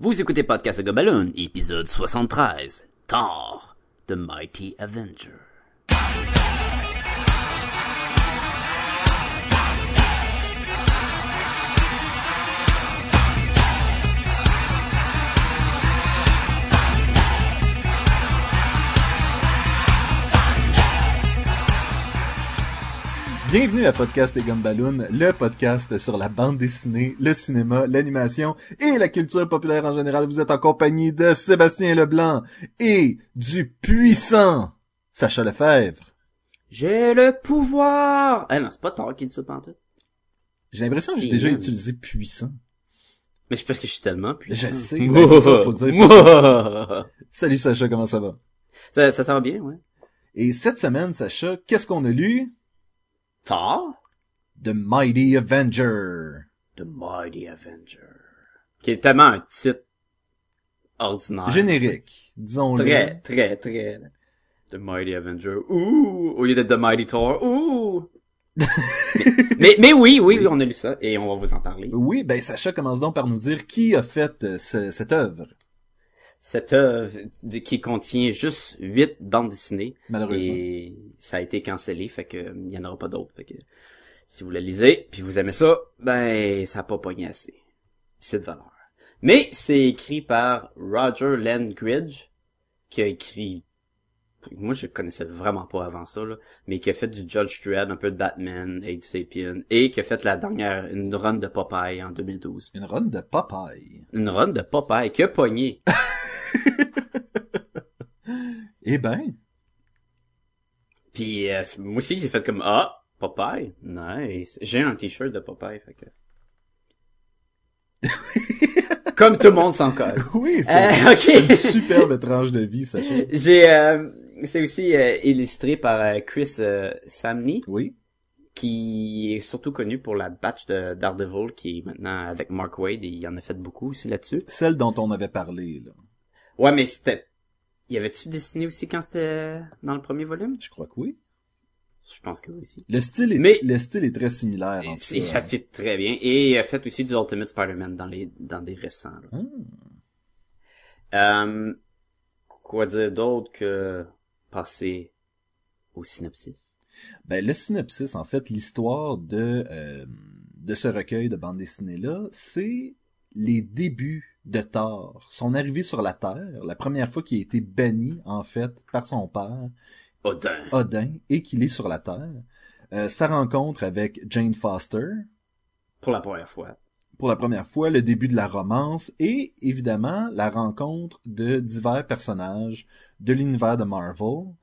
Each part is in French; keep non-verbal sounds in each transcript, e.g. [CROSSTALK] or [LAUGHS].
Vous écoutez Podcast Gobaloon, épisode 73. Thor, The Mighty Avenger. Bienvenue à Podcast et Gumballoon, le podcast sur la bande dessinée, le cinéma, l'animation et la culture populaire en général. Vous êtes en compagnie de Sébastien Leblanc et du puissant Sacha Lefebvre. J'ai le pouvoir! Ah non, c'est pas Thor qui dit ça pantoute. J'ai l'impression que j'ai déjà même. utilisé puissant. Mais c'est parce que je suis tellement puissant. Je sais, ben, c'est ça, faut dire. [LAUGHS] Salut Sacha, comment ça va? ça, ça, ça va bien, ouais. Et cette semaine, Sacha, qu'est-ce qu'on a lu? Thor? The Mighty Avenger. The Mighty Avenger. Qui est tellement un titre ordinaire. Générique, disons-le. Très, très, très. The Mighty Avenger. Ouh! Au lieu d'être The Mighty Thor. Ouh! mais, [LAUGHS] mais, mais oui, oui, oui, on a lu ça et on va vous en parler. Oui, ben Sacha commence donc par nous dire qui a fait euh, ce- cette œuvre, Cette œuvre qui contient juste huit bandes dessinées malheureusement. et ça a été cancellé, fait que il y en aura pas d'autres. Fait que si vous la lisez puis vous aimez ça, ben ça a pas pogné assez. C'est de valeur. Mais c'est écrit par Roger Landridge qui a écrit moi je connaissais vraiment pas avant ça là, mais qui a fait du Judge Dredd, un peu de Batman, Aid Sapien et qui a fait la dernière une run de Popeye en 2012. Une run de Popeye? Une run de Popeye qui a pogné. [LAUGHS] Eh ben, Puis euh, moi aussi j'ai fait comme ah Popeye, nice. J'ai un t-shirt de Popeye, fait que. [LAUGHS] comme tout le monde s'en colle. [LAUGHS] oui, c'est Euh, une superbe tranche de vie, Sacha. [LAUGHS] J'ai, euh, c'est aussi euh, illustré par euh, Chris Samney, Oui. qui est surtout connu pour la batch de Daredevil, qui est maintenant avec Mark Wade, et il en a fait beaucoup aussi là-dessus. Celle dont on avait parlé, là. Ouais, mais c'était, y avait-tu dessiné aussi quand c'était dans le premier volume? Je crois que oui. Je pense que oui aussi. Le style est, Mais- le style est très similaire, en Et ça fit très bien. Et il a fait aussi du Ultimate Spider-Man dans les dans des récents. là. Ah. Euh, quoi dire d'autre que passer au synopsis? Ben, le synopsis, en fait, l'histoire de, euh, de ce recueil de bande dessinée-là, c'est les débuts de Thor. Son arrivée sur la Terre, la première fois qu'il a été banni, en fait, par son père, Odin. Odin, et qu'il est sur la Terre. Euh, sa rencontre avec Jane Foster, Pour la première fois. pour la première fois, le début de la romance et évidemment la rencontre de divers personnages de l'univers de Marvel.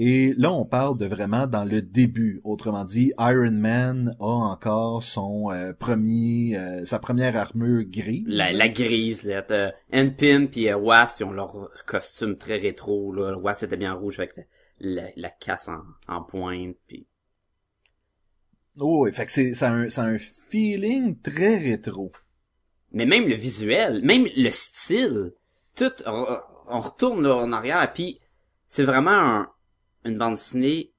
Et là, on parle de vraiment dans le début. Autrement dit, Iron Man a encore son euh, premier, euh, sa première armure grise. La, la grise, là. euh, Was, ils ont leur costume très rétro, là. Was était bien rouge avec la, la, la casse en, en pointe pis... Oh, fait que c'est, ça a un, ça a un feeling très rétro. Mais même le visuel, même le style, tout, on, on retourne là, en arrière, puis c'est vraiment un- une bande dessinée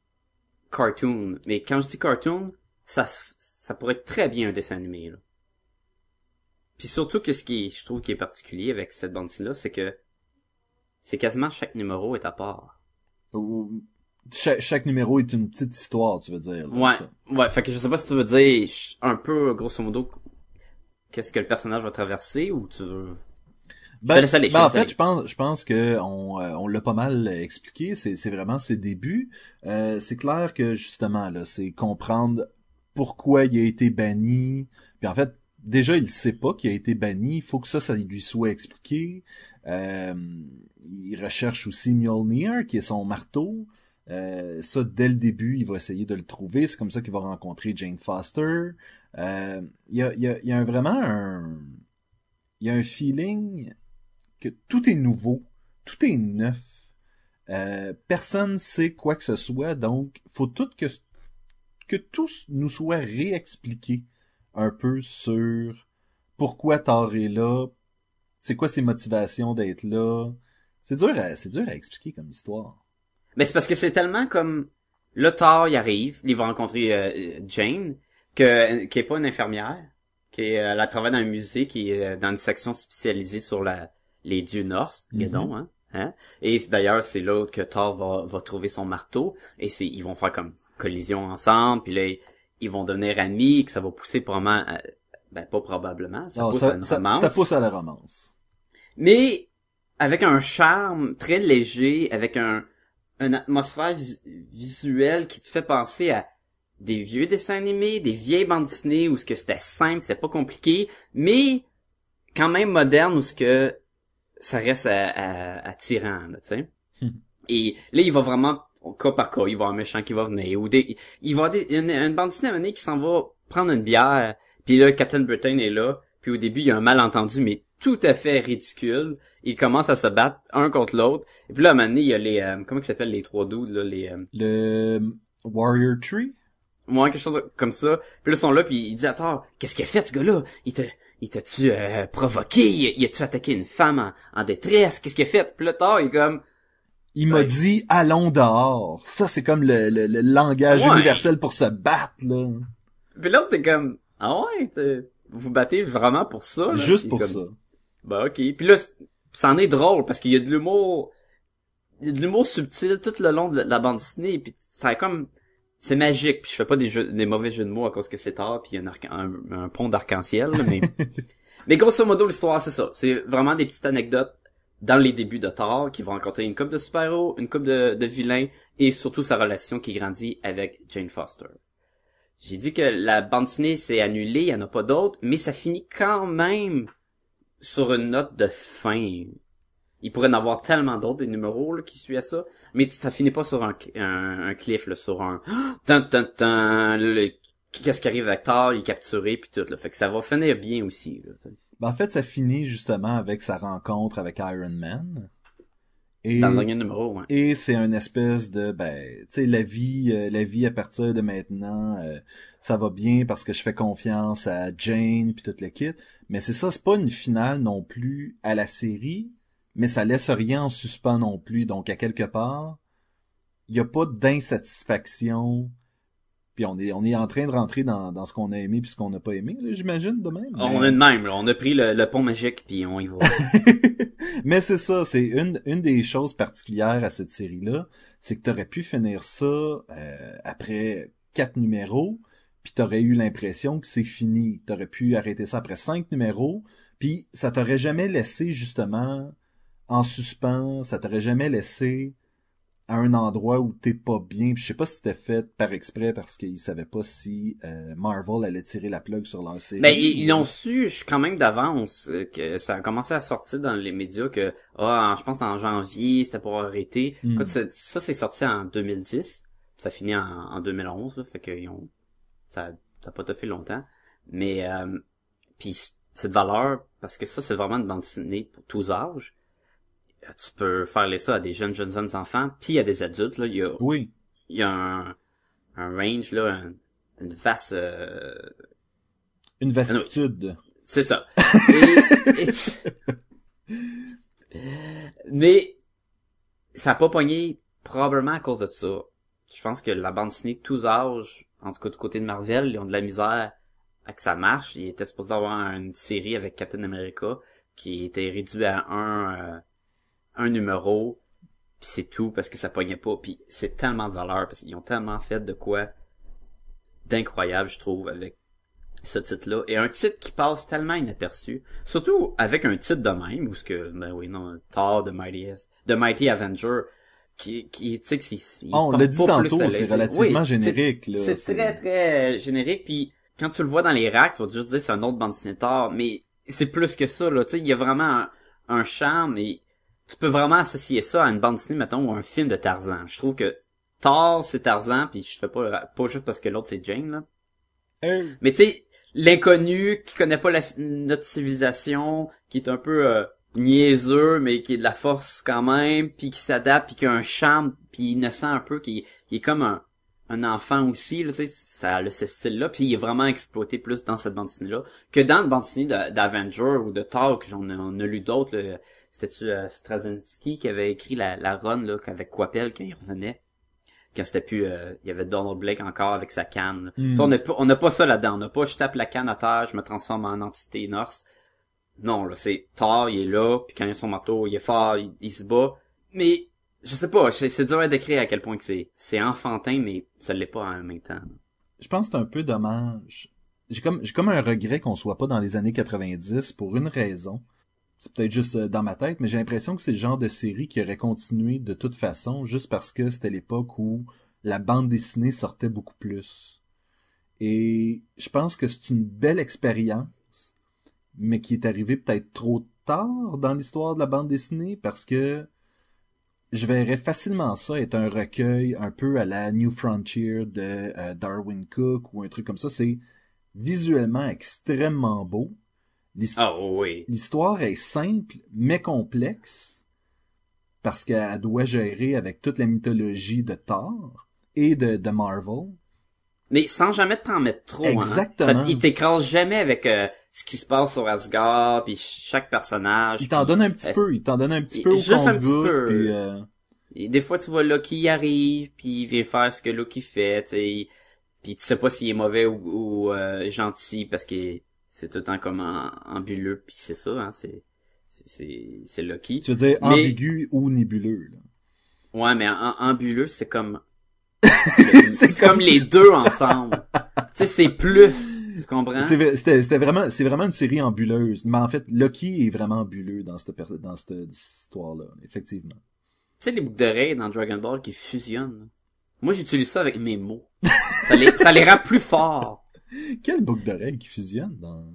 cartoon. Mais quand je dis cartoon, ça, ça pourrait être très bien un dessin animé. Là. Puis surtout que ce qui je trouve qui est particulier avec cette bande dessinée là, c'est que c'est quasiment chaque numéro est à part. Ou- Chaque, chaque numéro est une petite histoire, tu veux dire. là, Ouais, ça. ouais. Fait que je sais pas si tu veux dire un peu grosso modo qu'est-ce que le personnage va traverser ou tu veux. Ben, te laisse aller, je ben, te en fait, aller. je pense, je pense que on, euh, on l'a pas mal expliqué. C'est, c'est vraiment ses débuts. Euh, c'est clair que justement là, c'est comprendre pourquoi il a été banni. Puis en fait, déjà il sait pas qu'il a été banni. Il faut que ça, ça lui soit expliqué. Euh, il recherche aussi Mjolnir, qui est son marteau. Euh, ça, dès le début, il va essayer de le trouver. C'est comme ça qu'il va rencontrer Jane Foster. Euh, Il y, a, il y, a, il y a un- vraiment un... Il y a un feeling que tout est nouveau, tout est neuf. Euh, personne sait quoi que ce soit, donc faut tout que que tout nous soit réexpliqué un peu sur pourquoi Thor est là, c'est quoi ses motivations d'être là. C'est dur, à, c'est dur à expliquer comme histoire. Mais c'est parce que c'est tellement comme le Thor il arrive, il va rencontrer euh, Jane que qui est pas une infirmière, qui est, elle a travaillé dans un musée qui est euh, dans une section spécialisée sur la les dieux norse, Mhm. Gedon, hein. Hein? Et d'ailleurs, c'est là que Thor va, va trouver son marteau, et c'est, ils vont faire comme collision ensemble, puis là, ils, vont devenir amis, que ça va pousser probablement, à- ben pas probablement, ça Non, pousse à une ça- romance. ça pousse à la romance. Mais avec un charme très léger, avec un une atmosphère vis- visuelle qui te fait penser à des vieux dessins animés, des vieilles bandes dessinées où ce que c'était simple, c'était pas compliqué, mais quand même moderne où ce que ça reste à- à- là, tu sais. Hmm. Et là, il va vraiment cas par cas, il va un méchant qui va venir ou des, il va des, une, une bande dessinée à qui s'en va prendre une bière, puis là Captain Britain est là, puis au début il y a un malentendu mais tout à fait ridicule. Ils commencent à se battre un contre l'autre. Et puis là, à un moment donné, il y a les, euh, comment ils s'appellent les trois dudes, là, les, euh, Le Warrior Tree? moi, quelque chose comme ça. Puis là, ils sont là, puis il dit, attends, qu'est-ce qu'il a fait, ce gars-là? Il t'a, il t'a-tu euh, provoqué? Il, a-tu attaqué une femme en, en détresse? Qu'est-ce qu'il a fait? Puis là, Thor, il est comme, Il m'a Ouais. dit allons dehors. Ça c'est comme le, le, le langage Ouais. universel pour se battre là. puis là, t'es comme, ah ouais, t'es- vous battez vraiment pour ça? là? Juste pour comme, ça. Bah ok. Puis là, c'en est drôle parce qu'il y a de l'humour, il y a de l'humour subtil tout le long de la, la bande dessinée. Puis ça a comme, c'est magique. Puis je fais pas des jeux, des mauvais jeux de mots à cause que c'est tard. Puis il y a un, arc- un, un pont d'arc-en-ciel. mais, [LAUGHS] mais grosso modo l'histoire c'est ça. C'est vraiment des petites anecdotes dans les débuts de Thor qui vont rencontrer une couple de super-héros, une couple de, de vilains et surtout sa relation qui grandit avec Jane Foster. J'ai dit que la bande dessinée s'est annulée, il y en a pas d'autres, mais ça finit quand même sur une note de fin. Il pourrait en avoir tellement d'autres des numéros là, qui suivent à ça, mais ça finit pas sur un, un, un cliff, là, sur un [GASPS] tan tan tan, le- qu'est-ce qui arrive avec Thor, il est capturé puis tout là, fait que ça va finir bien aussi. Là. Ben, en fait, ça finit justement avec sa rencontre avec Iron Man. Et, Dans le dernier numéro, ouais. et c'est une espèce de ben, tu sais la vie euh, la vie à partir de maintenant euh, ça va bien parce que je fais confiance à Jane puis toute le kit, mais c'est ça, c'est pas une finale non plus à la série, mais ça laisse rien en suspens non plus. Donc à quelque part, il y a pas d'insatisfaction. Puis on est on est en train de rentrer dans, dans ce qu'on a aimé puis ce qu'on n'a pas aimé, là, j'imagine de même. On Mais- est de même, là. on a pris le, le pont magique puis on y va. [LAUGHS] Mais c'est ça, c'est une, une des choses particulières à cette série-là, c'est que t'aurais pu finir ça euh, après quatre numéros, puis t'aurais eu l'impression que c'est fini. T'aurais pu arrêter ça après cinq numéros, puis ça t'aurait jamais laissé justement en suspens, ça t'aurait jamais laissé à un endroit où t'es pas bien. Puis je sais pas si c'était fait par exprès parce qu'ils savaient pas si euh, Marvel allait tirer la plug sur leur série. Ben, ils l'ont su quand même d'avance euh, que ça a commencé à sortir dans les médias que, ah, je pense en janvier, c'était pour arrêter. Hmm. Ça, ça, c'est sorti en 2010. Ça finit en, en 2011, là, fait que ils ont, ça, ça a pas tout fait longtemps. Mais, euh, puis cette valeur, parce que ça, c'est vraiment une bande dessinée pour tous âges. Euh, Tu peux faire les ça à des jeunes, jeunes, jeunes enfants, puis à des adultes, là. Il y a, Oui. il y a un, un range, là, un- une vaste, euh, Une vastitude. C'est ça. [LAUGHS] Et- et- Mais ça a pas pogné probablement à cause de ça. Je pense que la bande dessinée tous âges, en tout cas du côté de Marvel, ils ont de la misère à que ça marche. Il était supposé avoir une série avec Captain America qui était réduit à un euh, un numéro puis c'est tout parce que ça pognait pas puis c'est tellement de valeur parce qu'ils ont tellement fait de quoi d'incroyable je trouve avec ce titre-là. Et un titre qui passe tellement inaperçu. Surtout avec un titre de même, où ce que, ben oui, non, Thor de Mighty, Mighty Avenger, qui, qui, tu sais, Ah, on l'a dit tantôt, c'est relativement Oui, générique, C'est- très, très générique, puis quand tu le vois dans les racks, tu vas juste dire c'est un autre bande dessinée Thor, mais c'est plus que ça, là, tu sais, il y a vraiment un, un charme, et tu peux vraiment associer ça à une bande dessinée, mettons, ou un film de Tarzan. Je trouve que Thor, c'est Tarzan, puis je fais pas, pas juste parce que l'autre, c'est Jane, là. Mais tu sais, l'inconnu qui connaît pas la- notre civilisation, qui est un peu euh, niaiseux, mais qui est de la force quand même, puis qui s'adapte, puis qui a un charme, puis innocent un peu, qui, qui est comme un, un enfant aussi, là, tu sais, ça a ce style-là, puis il est vraiment exploité plus dans cette bande dessinée-là que dans une bande dessinée de- d'Avenger ou de Thor, que j'en ai, on a lu d'autres, là. C'était-tu euh, Straczynski qui avait écrit la, la run, là, avec Quapel quand il revenait? quand c'était plus, euh, il y avait Donald Blake encore avec sa canne. Hmm. On n'a pas, on n'a pas ça là-dedans. On n'a pas, je tape la canne à terre, je me transforme en entité Norse. Non, là, c'est Thor, il est là, puis quand il a son marteau, il est fort, il, il se bat. Mais, je sais pas, c'est c'est dur à décrire à quel point que c'est, c'est enfantin, mais ça l'est pas en même temps. Je pense que c'est un peu dommage. J'ai comme, j'ai comme un regret qu'on soit pas dans les années 90 pour une raison. C'est peut-être juste euh, dans ma tête, mais j'ai l'impression que c'est le genre de série qui aurait continué de toute façon, juste parce que c'était l'époque où la bande dessinée sortait beaucoup plus. Et je pense que c'est une belle expérience, mais qui est arrivée peut-être trop tard dans l'histoire de la bande dessinée, parce que je verrais facilement ça être un recueil un peu à la New Frontier de euh, Darwin Cook ou un truc comme ça. C'est visuellement extrêmement beau. Ah oui. L'histoire est simple mais complexe parce qu'elle doit gérer avec toute la mythologie de Thor et de, de Marvel. Mais sans jamais t'en mettre trop, Exactement. hein. Ça, il t'écrase jamais avec euh, ce qui se passe sur Asgard, puis chaque personnage. Il t'en donne un petit euh, peu, il t'en donne un petit peu au juste un petit peu. puis, euh, Et des fois, tu vois Loki y arrive, puis il vient faire ce que Loki fait, tu sais. Puis tu sais pas s'il est mauvais ou, ou, euh, gentil, parce que c'est tout le temps comme en, ambuleux, puis c'est ça, hein, c'est c'est- Loki. tu veux dire Mais- ambigu ou nébuleux. là? Ouais, mais en, ambuleux, c'est comme [LAUGHS] C'est comme les deux ensemble. [LAUGHS] tu sais, c'est plus, tu comprends? C'était c'était vraiment, c'est vraiment une série ambuleuse. Mais en fait, Loki est vraiment ambuleux dans cette, dans cette histoire-là, effectivement. Tu sais, les boucles d'oreilles dans Dragon Ball qui fusionnent. Moi, j'utilise ça avec mes mots. ça, les, ça les rend plus forts. [LAUGHS] Quelle boucle d'oreille qui fusionne dans...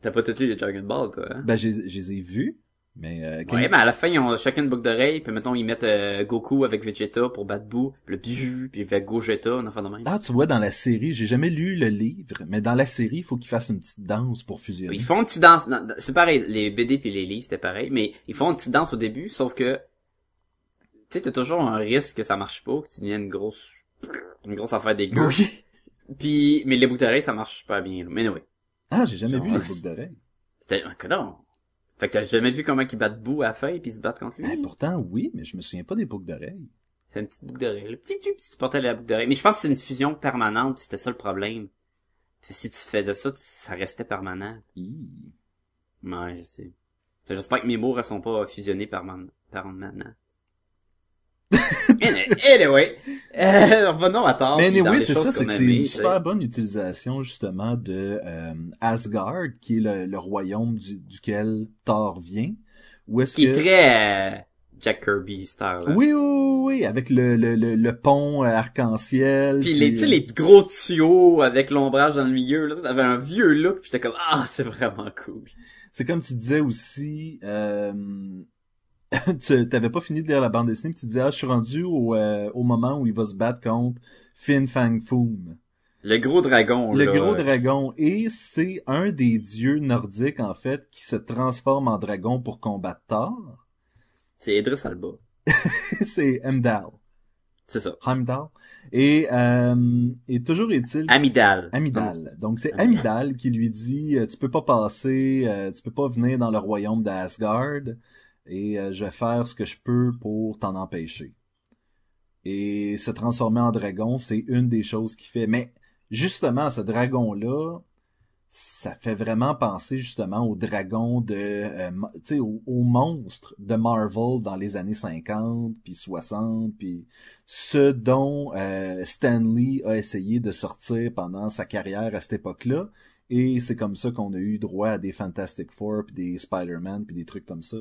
T'as pas tout lu les Dragon Ball, quoi. Hein? Ben, je les- ai vus, mais... euh, Ouais, mais à la fin, ils ont chacun une boucle d'oreille, puis mettons, ils mettent euh, Goku avec Vegeta pour battre Boo, puis le bijou, puis avec Gogeta, un enfant de même. Ah, tu vois, dans la série, j'ai jamais lu le livre, mais dans la série, il faut qu'ils fassent une petite danse pour fusionner. Ils font une petite danse. C'est pareil, les BD puis les livres, c'était pareil, mais ils font une petite danse au début, sauf que tu sais, t'as toujours un risque que ça marche pas, que tu deviennes une grosse une grosse affaire dégueu. Oui. Puis, mais les boucles d'oreilles, ça marche super bien. Mais oui. Ah, j'ai jamais Genre, vu les boucles d'oreille. T'as un non. Fait que t'as jamais vu comment ils battent Boo à la fin et puis ils se battent contre lui? Ben, pourtant, oui, mais je me souviens pas des boucles d'oreille. C'est une petite boucle d'oreille. Le petit petit petit tu portais la boucle d'oreille. Mais je pense que c'est une fusion permanente, puis c'était ça le problème. Puis si tu faisais ça, tu- ça restait permanent. Hi. Ouais, je sais. J'espère que mes mots ne sont pas fusionnés perman- permanent. Anyway. Euh, revenons à tard. Mais puis anyway, les c'est ça, c'est que c'est une super bonne utilisation, justement, de euh, Asgard, qui est le, le royaume du- duquel Thor vient. Où est-ce Qui que... est très euh, Jack Kirby style. là. Oui, oui, oui, oui, avec le, le, le, le pont euh, arc-en-ciel. Puis les, tu sais, les gros tuyaux avec l'ombrage dans le milieu, là, t'avais un vieux look, puis j'étais comme, ah, c'est vraiment cool. C'est comme tu disais aussi, euh, [LAUGHS] tu t'avais pas fini de lire la bande dessinée, puis tu disais, ah, je suis rendu au, euh, au moment où il va se battre contre Fin Fang Foom. Le gros dragon, Le là. gros dragon. Et c'est un des dieux nordiques, en fait, qui se transforme en dragon pour combattre Thor. C'est Idris Alba. [LAUGHS] c'est Heimdall. C'est ça. Heimdall. Et, euh, et toujours est-il... Amidal. Amidal. Donc c'est Amidal. Qui lui dit euh, tu peux pas passer, euh, tu peux pas venir dans le royaume d'Asgard et euh, je vais faire ce que je peux pour t'en empêcher. Et se transformer en dragon, c'est une des choses qu'il fait. Mais justement, ce dragon-là, ça fait vraiment penser justement au dragon de, euh, tu sais, au monstre de Marvel dans les années 50 puis 60 puis ce dont euh, Stan Lee a essayé de sortir pendant sa carrière à cette époque-là. Et c'est comme ça qu'on a eu droit à des Fantastic Four puis des Spider-Man puis des trucs comme ça.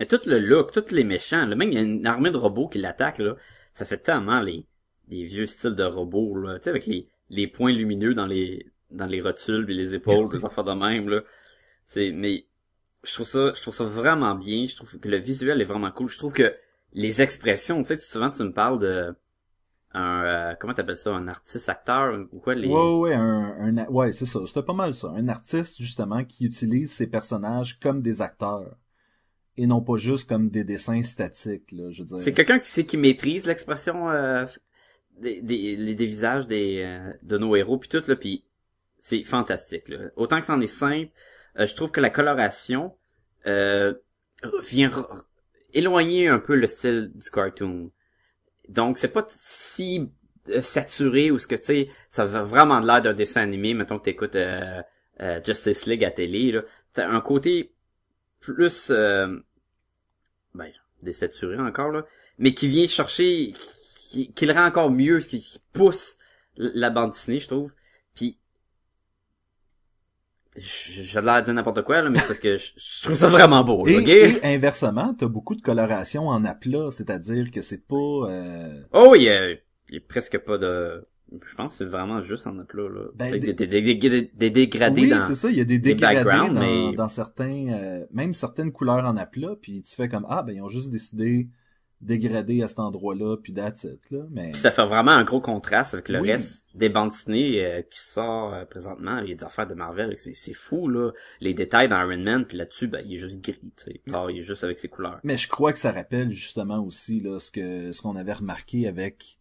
Et tout le look, tous les méchants, là, même il y a une armée de robots qui l'attaquent, là. Ça fait tellement les, les vieux styles de robots, là. Tu sais, avec les, les points lumineux dans les, dans les rotules et les épaules, les affaires de même, là. C'est, mais, je trouve ça, je trouve ça vraiment bien. Je trouve que le visuel est vraiment cool. Je trouve que les expressions, tu sais, souvent tu me parles de, un, euh, comment t'appelles ça, un artiste acteur, ou quoi, les... Ouais, ouais, un, un- ouais, c'est ça. C'était pas mal ça. Un artiste, justement, qui utilise ses personnages comme des acteurs. Et non pas juste comme des dessins statiques, là, je veux. C'est quelqu'un qui sait qui maîtrise l'expression euh, des, des, des visages des euh, de nos héros puis tout là puis c'est fantastique là. Autant que c'en est simple, euh, je trouve que la coloration euh, vient éloigner un peu le style du cartoon. donc c'est pas si euh, saturé ou ce que tu sais, ça a vraiment de l'air d'un dessin animé. Mettons que t'écoutes euh, Justice League à télé, là, t'as un côté plus euh, ben désaturé encore là, mais qui vient chercher, qui, qui le rend encore mieux, qui, qui pousse la bande dessinée, je trouve. Puis j'ai l'air de dire n'importe quoi là, mais c'est parce que je, je trouve ça vraiment beau. Et, et inversement, t'as beaucoup de coloration en aplat, c'est-à-dire que c'est pas... euh, Oh, il y a, il y a presque pas de. Je pense que c'est vraiment juste en aplat là. Ben, des- des, des, des, des- des dégradés oui, dans. c'est ça, il y a des dégradés dans, mais- dans certains... euh, même certaines couleurs en aplat, puis tu fais comme, ah, ben ils ont juste décidé dégrader à cet endroit-là, puis that's it, là, mais... Puis ça fait vraiment un gros contraste avec le Oui. reste des bandes dessinées euh, qui sort euh, présentement. Il y a des affaires de Marvel, c'est c'est fou là. Les détails dans Iron Man, puis là-dessus, ben, il est juste gris, tu sais. Il est juste avec ses couleurs. Mais je crois que ça rappelle justement aussi là ce que ce qu'on avait remarqué avec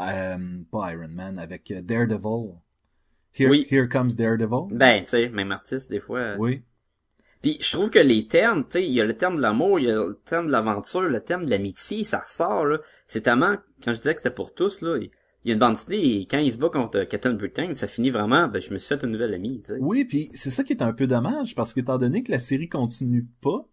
euh, pas Iron Man avec euh, Daredevil. Here, Oui. Here comes Daredevil. Ben, tu sais, même artiste des fois. oui. Puis je trouve que les termes, tu sais, il y a le terme de l'amour, il y a le terme de l'aventure, le terme de l'amitié, ça ressort là. C'est tellement quand je disais que c'était pour tous là, il il y a une bande dessinée et quand il se bat contre Captain Britain, ça finit vraiment ben je me suis fait une nouvelle amie, tu sais. Oui, puis c'est ça qui est un peu dommage parce qu'étant donné que la série continue pas,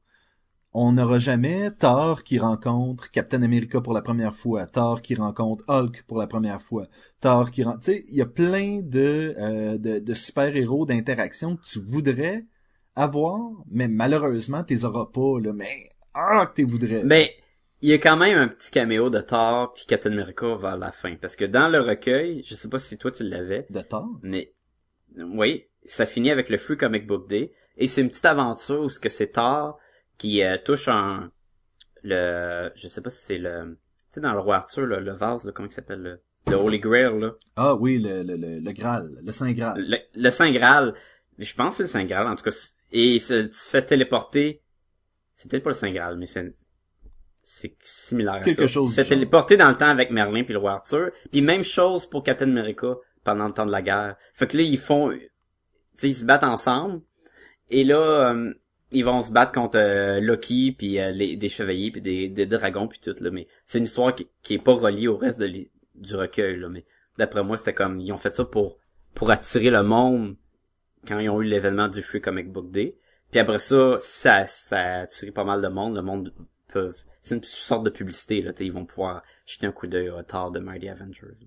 on n'aura jamais Thor qui rencontre Captain America pour la première fois, Thor qui rencontre Hulk pour la première fois, Thor qui rencontre... Tu sais, il y a plein de, euh, de, de super-héros d'interactions que tu voudrais avoir, mais malheureusement, tu les auras pas, là. Mais, ah, que tu voudrais. Mais il y a quand même un petit caméo de Thor puis Captain America vers la fin parce que dans le recueil, je sais pas si toi tu l'avais, De Thor? mais oui, ça finit avec le Free Comic Book Day et c'est une petite aventure où ce que c'est Thor qui euh, touche un le je sais pas si c'est le tu sais dans le roi Arthur là, le vase là, comment il s'appelle le, le Holy Grail là, Ah oui, le, le, le, le Graal, le Saint Graal. le, le Saint Graal. Mais je pense que c'est le Saint Graal en tout cas et se, tu te fais téléporter c'est peut-être pas le Saint Graal mais c'est c'est similaire à Quelque ça. chose Tu te fais du genre. téléporter dans le temps avec Merlin puis le roi Arthur. Puis même chose pour Captain America pendant le temps de la guerre. Fait que là ils font tu sais ils se battent ensemble et là euh, ils vont se battre contre euh, Loki puis euh, des chevaliers puis des, dragons puis tout là mais c'est une histoire qui, qui est pas reliée au reste de du recueil là mais d'après moi c'était comme ils ont fait ça pour pour attirer le monde quand ils ont eu l'événement du Free Comic Book Day. Puis après ça ça ça a attiré pas mal de monde. Le monde peuvent c'est une sorte de publicité là ils vont pouvoir jeter un coup d'œil au Thor de Mighty Avengers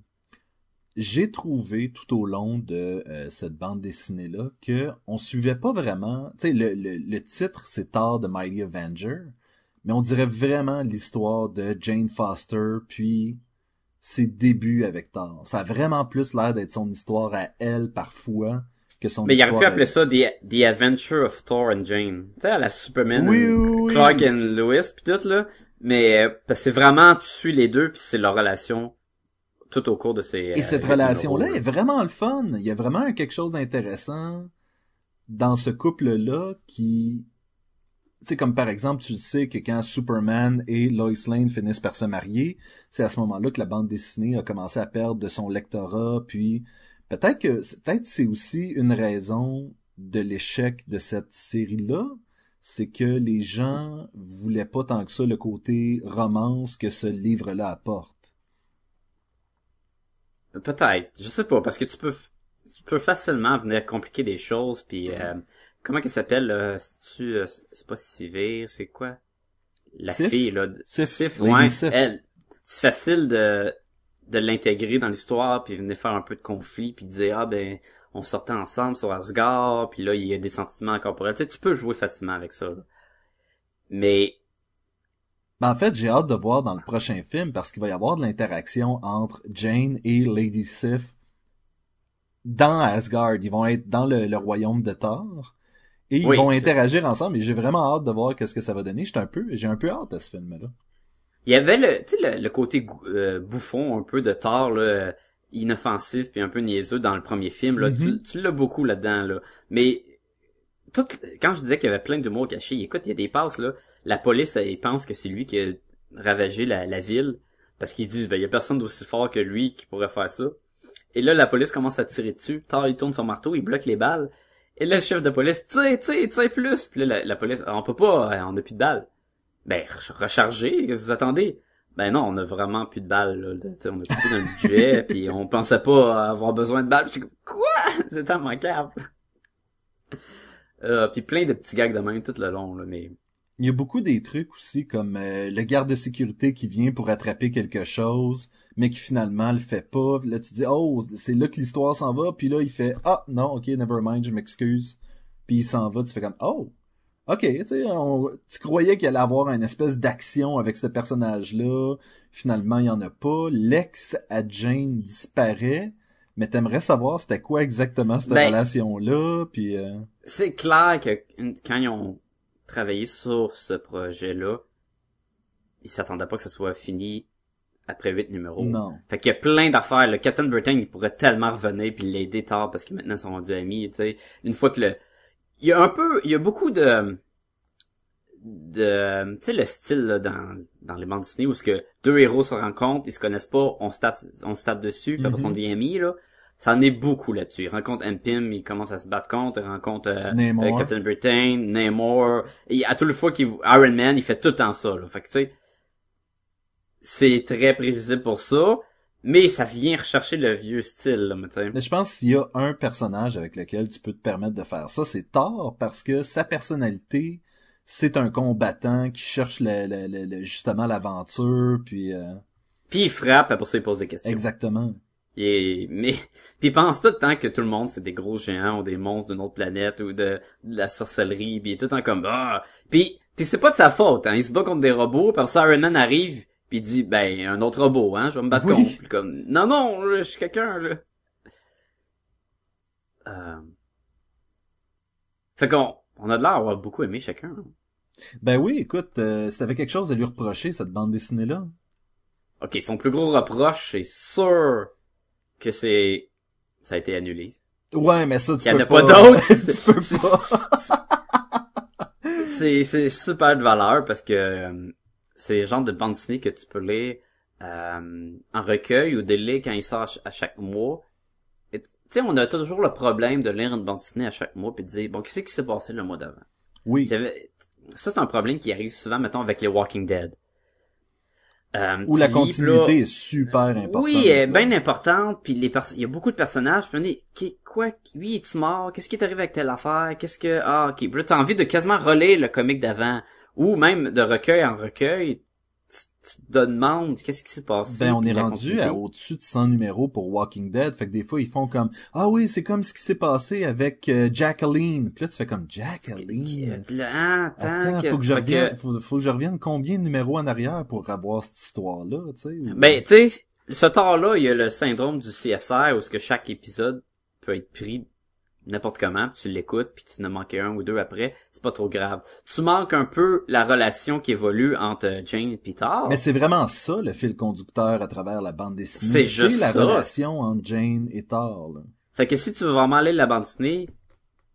j'ai trouvé tout au long de euh, cette bande dessinée là que on suivait pas vraiment tu sais le, le, le titre c'est Thor de Mighty Avenger mais on dirait vraiment l'histoire de Jane Foster puis ses débuts avec Thor. Ça a vraiment plus l'air d'être son histoire à elle parfois que son mais il aurait pu appeler ça The, The Adventure of Thor and Jane. Tu sais à la Superman Oui, oui, oui. Clark and Lewis puis tout là. Mais euh, parce que c'est vraiment tu suis les deux puis c'est leur relation tout au cours de ces Et cette euh, relation-là numéros, est vraiment le fun. Il y a vraiment quelque chose d'intéressant dans ce couple-là qui... Tu sais, comme par exemple, tu sais que quand Superman et Lois Lane finissent par se marier, c'est à ce moment-là que la bande dessinée a commencé à perdre de son lectorat, puis peut-être que peut-être c'est aussi une raison de l'échec de cette série-là, c'est que les gens voulaient pas tant que ça le côté romance que ce livre-là apporte. Peut-être, je sais pas, parce que tu peux, tu peux facilement venir compliquer des choses, puis euh, comment qu'elle s'appelle, c'est-tu, euh, c'est pas Sivir, c'est quoi? La Sif? fille, là. de- Sif, ouais, Sif. elle, c'est facile de, de l'intégrer dans l'histoire, puis venir faire un peu de conflit, puis dire, ah ben, on sortait ensemble sur Asgard, puis là, il y a des sentiments incorporels. Tu sais, tu peux jouer facilement avec ça, là. Mais, Ben, en fait, j'ai hâte de voir dans le prochain film parce qu'il va y avoir de l'interaction entre Jane et Lady Sif dans Asgard. Ils vont être dans le, le royaume de Thor et ils Oui, vont interagir ensemble et j'ai vraiment hâte de voir qu'est-ce que ça va donner. J'ai un peu, j'ai un peu hâte à ce film-là. Il y avait le, tu sais, le, le côté euh, bouffon un peu de Thor, là, inoffensif puis un peu niaiseux dans le premier film. Là, Mhm. Tu, tu l'as beaucoup là-dedans. Là. Mais quand je disais qu'il y avait plein d'humour caché, écoute, il y a des passes, là. La police, elle pense que c'est lui qui a ravagé la, la ville. Parce qu'ils disent, ben, il y a personne d'aussi fort que lui qui pourrait faire ça. Et là, la police commence à tirer dessus. Thor, il tourne son marteau, il bloque les balles. Et là, le chef de police, tire, tire, tire plus. Puis là, la, la police, on peut pas, on a plus de balles. Ben, re- rechargez, qu'est-ce que vous attendez? ben non, on a vraiment plus de balles, là. On a coupé dans le budget, [LAUGHS] puis on pensait pas avoir besoin de balles. Puis quoi? [LAUGHS] C'est tellement câble. Euh, puis plein de petits gags de même tout le long, là, mais... Il y a beaucoup des trucs aussi, comme euh, le garde de sécurité qui vient pour attraper quelque chose, mais qui finalement le fait pas. Là, tu dis, oh, c'est là que l'histoire s'en va, puis là, il fait, ah, non, ok, never mind, je m'excuse. Puis il s'en va, tu fais comme, oh, ok, tu sais, tu croyais qu'il allait avoir une espèce d'action avec ce personnage-là. Finalement, il y en a pas. L'ex à disparaît. Mais t'aimerais savoir c'était quoi exactement cette Ben, relation-là, puis... euh, C'est clair que quand ils ont travaillé sur ce projet-là, ils s'attendaient pas que ça soit fini après huit numéros. Non. Fait qu'il y a plein d'affaires. Le Captain Britain, il pourrait tellement revenir puis l'aider tard parce que maintenant ils sont rendus amis, tu sais. Une fois que le... Il y a un peu... Il y a beaucoup de... de tu sais, le style là, dans, dans les bandes Disney où ce que deux héros se rencontrent, ils se connaissent pas, on se tape, on se tape dessus, puis après Mhm. on devient amis, là. Ça en est beaucoup là-dessus. Ils rencontrent Pym, ils commencent à se battre contre, ils rencontrent euh, euh, Captain Britain, Namor. Et à toute fois qu'il Iron Man, il fait tout le temps ça. Là. Fait que tu sais, c'est très prévisible pour ça, mais ça vient rechercher le vieux style, là, mais tu sais. Mais je pense qu'il y a un personnage avec lequel tu peux te permettre de faire ça, c'est Thor, parce que sa personnalité, c'est un combattant qui cherche le, le- le- le- justement l'aventure, puis euh, Puis il frappe, après ça il pose des questions. exactement. Et, mais, puis il pense tout le temps que tout le monde c'est des gros géants ou des monstres d'une autre planète ou de, de la sorcellerie, puis il est tout le temps comme ah, puis puis c'est pas de sa faute, hein. Il se bat contre des robots, puis ça Iron Man arrive, puis il dit ben un autre robot, hein, je vais me battre Oui. contre. Puis comme non non, je suis quelqu'un là. Euh... Fait qu'on on a de l'air d'avoir beaucoup aimé chacun. Ben oui, écoute, euh, si t'avais quelque chose à lui reprocher, cette bande dessinée-là. Ok, son plus gros reproche, c'est sûr que c'est ça a été annulé. Ouais, mais ça, tu Il y en peux a pas d'autres. [LAUGHS] tu peux C'est- pas. [LAUGHS] c'est c'est super de valeur parce que euh, c'est le genre de bande dessinée que tu peux lire euh, en recueil ou de lire quand il sort à chaque mois. Tu sais, on a toujours le problème de lire une bande dessinée à chaque mois puis de dire bon, qu'est-ce qui s'est passé le mois d'avant? Oui. J'avais ça c'est un problème qui arrive souvent mettons avec les Walking Dead. Euh, Où la continuité là- est super importante. oui, elle est bien importante, puis les pers- il y a beaucoup de personnages, puis on est, Qu'est- quoi, lui, es-tu mort? Qu'est-ce qui est arrivé avec telle affaire? Qu'est-ce que, ah, ok, puis là, t'as envie de quasiment relire le comic d'avant, ou même de recueil en recueil, tu, te demandes qu'est-ce qui s'est passé. Ben, on est rendu à au-dessus de 100 numéros pour Walking Dead. Fait que des fois, ils font comme, ah oui, c'est comme ce qui s'est passé avec euh, Jacqueline. Puis là, tu fais comme, Jacqueline? Là, attends, que- faut que je revienne, faut, faut que je revienne combien de numéros en arrière pour avoir cette histoire-là, tu sais? Ben, tu sais, ce tard-là, il y a le syndrome du CSR où ce que chaque épisode peut être pris n'importe comment, puis tu l'écoutes, puis tu ne manques un ou deux après, c'est pas trop grave. Tu manques un peu la relation qui évolue entre Jane et Peter. Mais c'est vraiment ça, le fil conducteur à travers la bande dessinée. C'est juste la ça. relation entre Jane et Thor, là. Fait que si tu veux vraiment lire la bande dessinée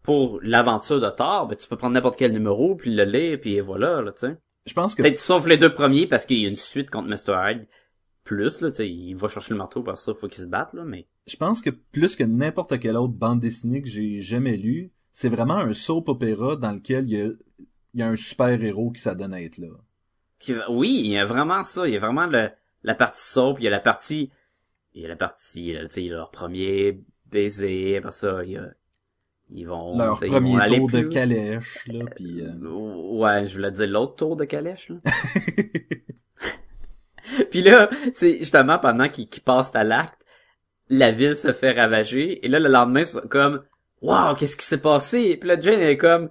pour l'aventure de Thor, ben tu peux prendre n'importe quel numéro, puis le lire, puis voilà, là, tu sais. Je pense que Peut-être sauf les deux premiers, parce qu'il y a une suite contre Mr. Hyde. Plus, là, il va chercher le marteau, par ça, faut qu'il se batte, là, mais... je pense que plus que n'importe quelle autre bande dessinée que j'ai jamais lue, c'est vraiment un soap opéra dans lequel il y a, il y a un super héros qui s'adonne à être là. Oui, il y a vraiment ça. Il y a vraiment le, la partie soap, il y a la partie, il y a la partie, là, tu sais, leur premier baiser, après ça, il y a, ils vont, Leur vont premier tour de calèche, là, puis euh, Ouais, je voulais dire l'autre tour de calèche, là. [LAUGHS] [LAUGHS] Puis là, c'est justement pendant qu'ils qu'ils passent à l'acte, la ville se fait ravager, et là, le lendemain, c'est comme, waouh, qu'est-ce qui s'est passé? Puis là, Jane elle est comme,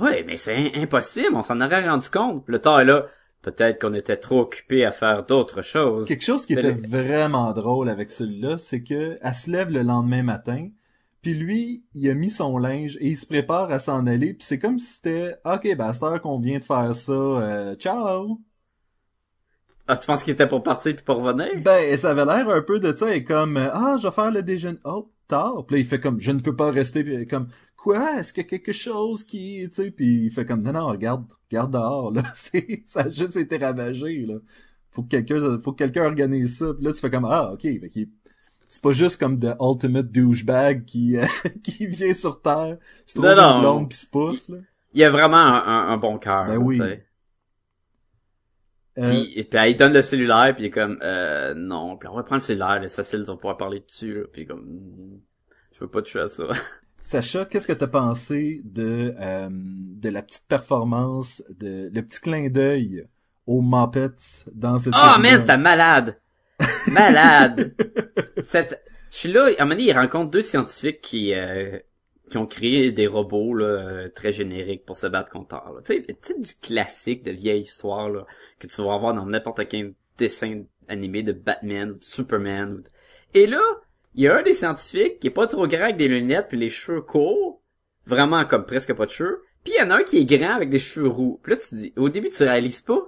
ouais, mais c'est im- impossible, on s'en aurait rendu compte. Le temps est là, peut-être qu'on était trop occupé à faire d'autres choses. Quelque chose qui était le- vraiment drôle avec celui-là, c'est que elle se lève le lendemain matin, puis lui, il a mis son linge et il se prépare à s'en aller, puis c'est comme si c'était OK, ben à cette heure qu'on vient de faire ça, euh, ciao. Ah, tu penses qu'il était pour partir puis pour revenir? Ben, ça avait l'air un peu de ça, et comme euh, ah, je vais faire le déjeuner. Oh, tard. Puis là, il fait comme je ne peux pas rester, puis est comme quoi, est-ce qu'il y a quelque chose qui, tu sais, puis il fait comme non non, regarde, regarde dehors là, [LAUGHS] c'est ça a juste été ravagé là. Faut que quelqu'un faut que quelqu'un organise ça. Puis là tu fais comme ah, OK, fait qu'il- c'est pas juste comme The Ultimate Douchebag qui euh, [LAUGHS] qui vient sur terre, se trouve une blonde puis se pousse là. Il y a vraiment un, un- un bon cœur. Ben oui. Euh, Puis, et puis, il donne le cellulaire, puis il est comme, euh, non. Puis on va prendre le cellulaire, là, Cécile, on pouvoir parler dessus, là. Puis comme, mm, je veux pas toucher à ça. [LAUGHS] Sacha, qu'est-ce que t'as pensé de euh, de la petite performance, de le petit clin d'œil aux Muppets dans cette série-là? man, t'es malade! Malade! [LAUGHS] Cette... Je suis là, à un moment donné, il rencontre deux scientifiques qui, euh, qui ont créé des robots là, euh, très génériques pour se battre contre Thor. Tu sais, du classique de vieille histoire là, que tu vas avoir dans n'importe quel dessin animé de Batman ou de Superman. ou de- Et là, il y a un des scientifiques qui est pas trop grand avec des lunettes puis les cheveux courts, vraiment comme presque pas de cheveux. Puis il y en a un qui est grand avec des cheveux roux. Puis là, tu dis, au début, tu réalises pas.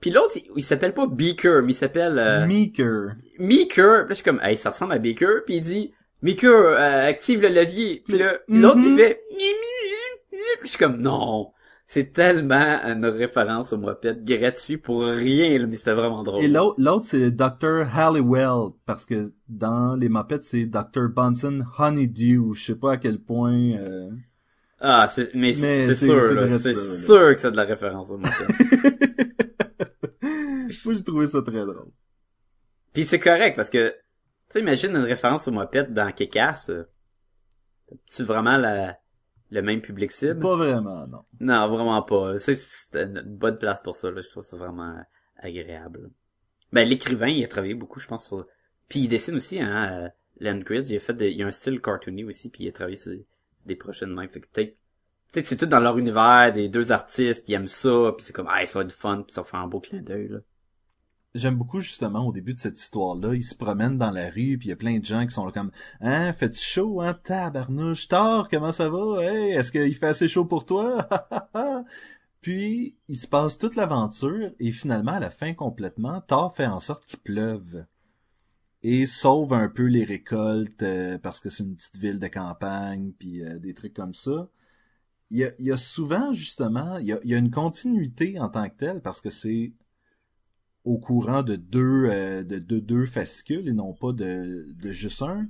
Puis l'autre, il, il s'appelle pas Beaker, mais il s'appelle... euh, Meeker. Meeker, puis là, je suis comme, hey, ça ressemble à Baker, puis il dit, Meeker, euh, active le levier, puis là, Mhm. l'autre, il fait, mi, mi, mi, mi. puis je suis comme, non, c'est tellement une référence au moped gratuit pour rien, là, mais c'était vraiment drôle. Et l'autre, l'autre c'est Dr. Halliwell, parce que dans les Muppets, c'est Dr. Bunsen Honeydew. Je sais pas à quel point... euh, Ah, c'est, mais, c'est- Mais c'est c'est- sûr, c'est sûr que c'est de la référence au moped. [LAUGHS] Moi, j'ai trouvé ça très drôle. puis c'est correct, parce que, tu sais, imagine une référence au moped dans Kekas, euh, tu vraiment la, le même public cible? Pas vraiment, non. Non, vraiment pas. C'est une bonne place pour ça. Là. Je trouve ça vraiment agréable. Ben l'écrivain, il a travaillé beaucoup, je pense. Sur... Puis il dessine aussi, hein, euh, Landgrid. Il a fait, des... il a un style cartoony aussi, puis il a travaillé sur, sur des prochaines mains. Fait que peut-être, peut-être c'est tout dans leur univers des deux artistes, puis ils aiment ça, puis c'est comme, ah, ça va être fun, puis ça va faire un beau clin d'œil là. J'aime beaucoup justement au début de cette histoire-là, ils se promènent dans la rue, puis il y a plein de gens qui sont là comme Hein, fais-tu chaud, hein, tabarnouche, Thor, comment ça va? Hey, est-ce qu'il fait assez chaud pour toi? [LAUGHS] puis il se passe toute l'aventure, et finalement, à la fin complètement, Thor fait en sorte qu'il pleuve. Et sauve un peu les récoltes, euh, parce que c'est une petite ville de campagne, puis euh, des trucs comme ça. Il y a, il souvent, justement, il il y a une continuité en tant que telle, parce que c'est au courant de deux euh, de, de deux fascicules et non pas de, de juste un.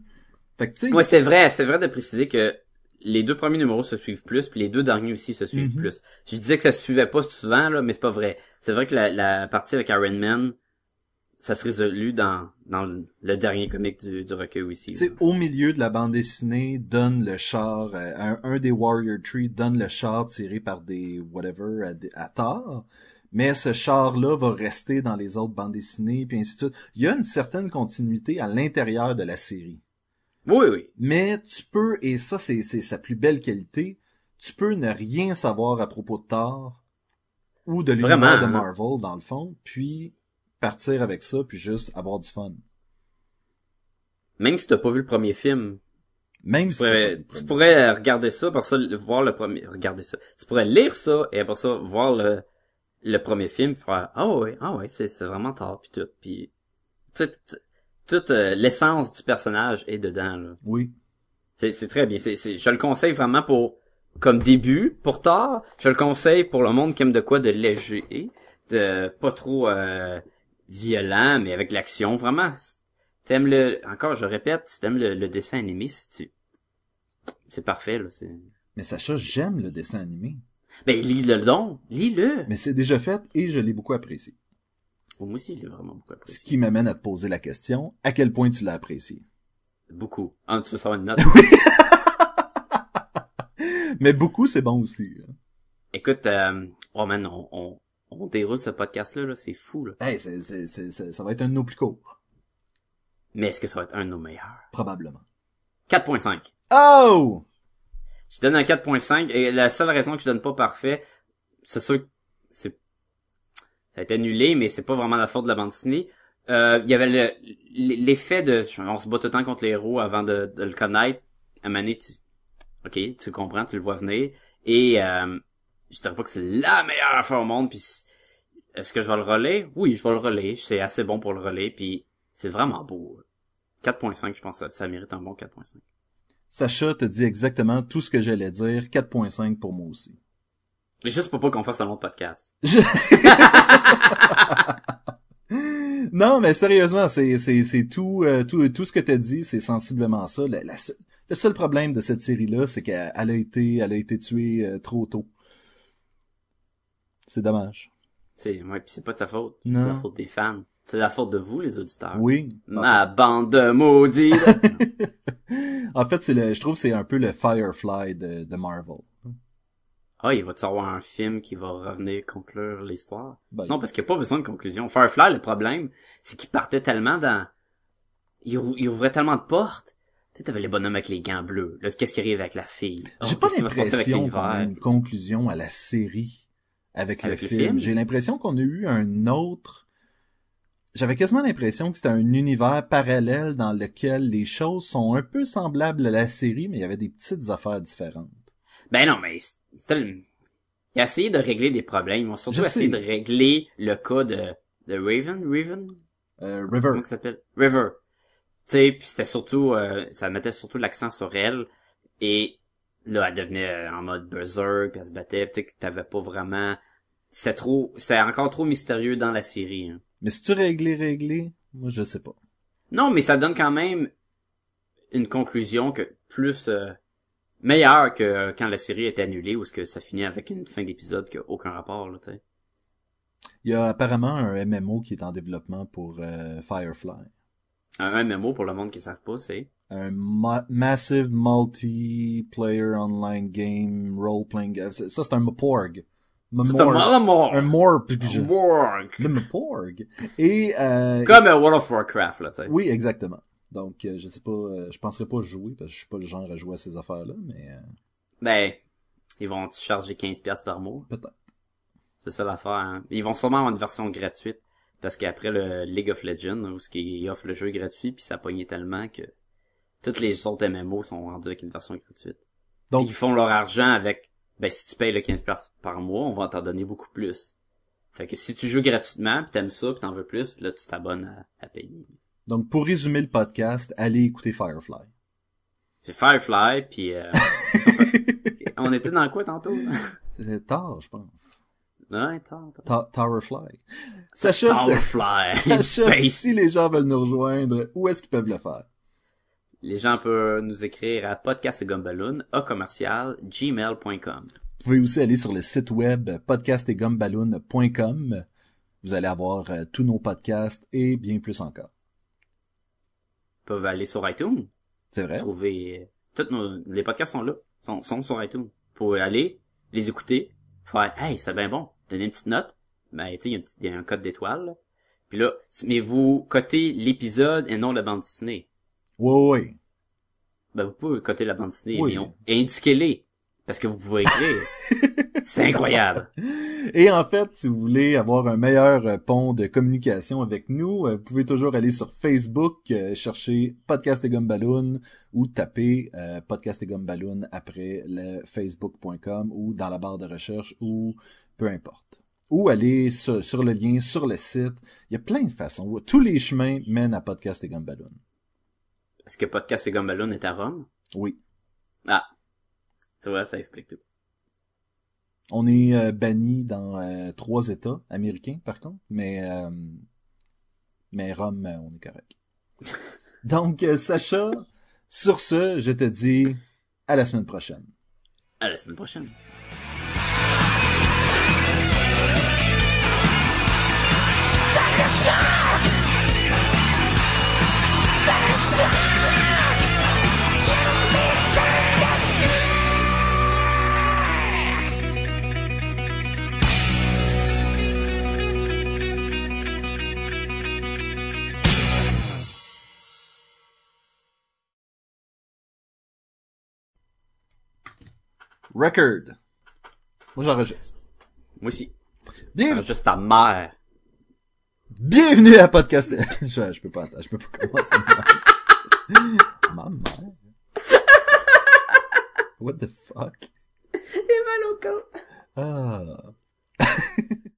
Fait que Ouais, c'est vrai, c'est vrai de préciser que les deux premiers numéros se suivent plus, puis les deux derniers aussi se suivent Mhm. plus. Je disais que ça se suivait pas souvent, là, mais c'est pas vrai. C'est vrai que la, la partie avec Iron Man, ça se résolut dans, dans le, dernier comic du, du recueil aussi. tu sais, au milieu de la bande dessinée, donne le char, euh, un, un des Warrior Tree donne le char tiré par des whatever à, des- à Thor, mais ce char-là va rester dans les autres bandes dessinées, puis ainsi de suite. Il y a une certaine continuité à l'intérieur de la série. Oui, oui. Mais tu peux, et ça c'est sa plus belle qualité, tu peux ne rien savoir à propos de Thor ou de l'univers de. Marvel dans le fond, puis partir avec ça, puis juste avoir du fun. Même si t'as pas vu le premier film, Même tu si pourrais, tu pourrais regarder ça, par ça, voir le premier, regarder ça. Tu pourrais lire ça, et après ça, voir le, le premier film, faire, ah ouais, ah ouais, c'est, c'est vraiment tard, puis tout, puis, toute, toute euh, l'essence du personnage est dedans, là. Oui. C'est, c'est très bien. C'est, c'est, je le conseille vraiment pour, comme début, pour tard. Je le conseille pour le monde qui aime de quoi de léger, de pas trop euh, violent, mais avec l'action. Vraiment, t'aimes le, encore, je répète, si t'aimes le, le dessin animé, si tu, c'est parfait, là. C'est... Mais Sacha, j'aime le dessin animé. Ben, lis-le donc. Lis-le. Mais c'est déjà fait et je l'ai beaucoup apprécié. Moi aussi, il est vraiment beaucoup Ce apprécié. qui m'amène à te poser la question, à quel point tu l'as apprécié? Beaucoup. Ah, tu veux savoir une note? [LAUGHS] Mais beaucoup, c'est bon aussi. hein. Écoute, euh, oh man, on, on, on déroule ce podcast-là, là, c'est fou, là. Hey, c'est, c'est, c'est, c'est- ça va être un de nos plus courts. Mais est-ce que ça va être un de nos meilleurs? Probablement. 4.5. Oh! Je donne un 4.5 et la seule raison que je donne pas parfait, c'est sûr que c'est ça a été annulé, mais c'est pas vraiment la faute de la bande dessinée. Euh, il y avait le- l'effet de on se bat tout le temps contre les héros avant de, de le connaître. À donné, tu OK, tu comprends, tu le vois venir. Et euh, je dirais pas que c'est la meilleure affaire au monde, puis est-ce que je vais le relais? Oui, je vais le relais. C'est assez bon pour le relais, puis c'est vraiment beau. 4.5, je pense ça mérite un bon 4.5. Sacha te dit exactement tout ce que j'allais dire. 4.5 pour moi aussi. Juste pour pas qu'on fasse un long podcast. Je- [LAUGHS] non, mais sérieusement, c'est c'est c'est tout euh, tout tout ce que t'as dit, c'est sensiblement ça. La- la se- le seul problème de cette série-là, c'est qu'elle elle a été elle a été tuée euh, trop tôt. C'est dommage. C'est, ouais, pis c'est pas de sa faute. C'est la faute des fans. C'est la faute de vous, les auditeurs. Oui. Ma bande de maudits. [LAUGHS] En fait, c'est le, je trouve que c'est un peu le Firefly de, de Marvel. ah, il va-tu avoir un film qui va revenir conclure l'histoire? Ben, Non, parce qu'il n'y a pas besoin de conclusion. Firefly, le problème, c'est qu'il partait tellement dans... Il, ou- il ouvrait tellement de portes. Tu sais, t'avais les bonhommes avec les gants bleus. Là, qu'est-ce qui arrive avec la fille? Oh, J'ai pas va l'impression qu'on a une conclusion à la série avec, Avec le le film. film? J'ai l'impression qu'on a eu un autre... J'avais quasiment l'impression que c'était un univers parallèle dans lequel les choses sont un peu semblables à la série, mais il y avait des petites affaires différentes. Ben non, mais il a essayé de régler des problèmes. Ils ont surtout essayé de régler le cas de, de Raven, Raven? Euh, River. Comment s'appelle? River. Tu sais, puis c'était surtout, euh, ça mettait surtout l'accent sur elle. Et là, elle devenait euh, en mode berserk, puis elle se battait. Tu sais, que t'avais pas vraiment... C'était trop... C'était encore trop mystérieux dans la série. hein. Mais si tu réglé, réglé, moi je sais pas. Non, mais ça donne quand même une conclusion que plus... euh, meilleure que euh, quand la série était annulée, ou ce que ça finit avec une fin d'épisode qui a aucun rapport, là, tu sais. Il y a apparemment un MMO qui est en développement pour euh, Firefly. Un MMO, pour le monde qui ne savent pas, c'est... Un ma- massive multiplayer online game role-playing game. Ça, c'est un MPORG. C'est un mort Un MORPG. Morg. Le. Et, euh, Comme euh, World of Warcraft, là, tu sais. oui, exactement. Donc, euh, je sais pas, euh, je penserais pas jouer parce que je suis pas le genre à jouer à ces affaires-là, mais euh, Ben, ils vont te charger 15$ piastres par mois. peut-être. C'est ça l'affaire. Hein. Ils vont sûrement avoir une version gratuite. Parce qu'après le League of Legends, où ce qui offre le jeu gratuit, puis ça pogné tellement que toutes les autres MMO sont rendus avec une version gratuite. Donc- Donc, ils font leur argent avec, ben, si tu payes le 15$ piastres par mois, on va t'en donner beaucoup plus. Fait que si tu joues gratuitement, pis t'aimes ça, pis t'en veux plus, là, tu t'abonnes à, à payer. Donc, pour résumer le podcast, allez écouter Firefly. C'est Firefly, puis euh, [LAUGHS] on était dans quoi tantôt? C'était tard, je pense. ouais, attends, attends. Ta- Towerfly. Sacha, Towerfly. Sacha, si les gens veulent nous rejoindre, où est-ce qu'ils peuvent le faire? Les gens peuvent nous écrire à podcast et gumballoon, à commercial, gmail.com. Vous pouvez aussi aller sur le site web podcastetgumballoon.com. Vous allez avoir euh, tous nos podcasts et bien plus encore. Ils peuvent aller sur iTunes, C'est vrai? trouver, euh, tous nos, les podcasts sont là, sont, sont sur iTunes. Pour aller, les écouter, faire, hey, c'est bien bon, donner une petite note, ben, tu sais, il y y a un code d'étoile. Puis là, mais vous cotez l'épisode et non la bande dessinée. Oui, oui. Ben, vous pouvez coter la bande dessinée, Oui. mais on- indiquez-les. Parce que vous pouvez écrire. [LAUGHS] c'est incroyable. Et en fait, si vous voulez avoir un meilleur euh, pont de communication avec nous, euh, vous pouvez toujours aller sur Facebook, euh, chercher Podcast et Gumballoon ou taper euh, Podcast et Gumballoon après le facebook.com ou dans la barre de recherche ou peu importe. Ou aller sur, sur le lien sur le site. Il y a plein de façons. Tous les chemins mènent à Podcast et Gumballoon. Est-ce que Podcast et Gumballoon est à Rome? Oui. Ah. Tu vois, ça explique tout. On est euh, banni dans euh, trois États américains, par contre, mais euh, mais Rome, on est correct. [LAUGHS] Donc, Sacha, sur ce, je te dis à la semaine prochaine. À la semaine prochaine. Record. Moi, j'enregistre. Moi aussi. Bien, Ah, juste ta mère. bienvenue à Podcast. [LAUGHS] je, je peux pas, je peux pas commencer. Ma mère. What the fuck? T'es mal au cou. Ah. [LAUGHS]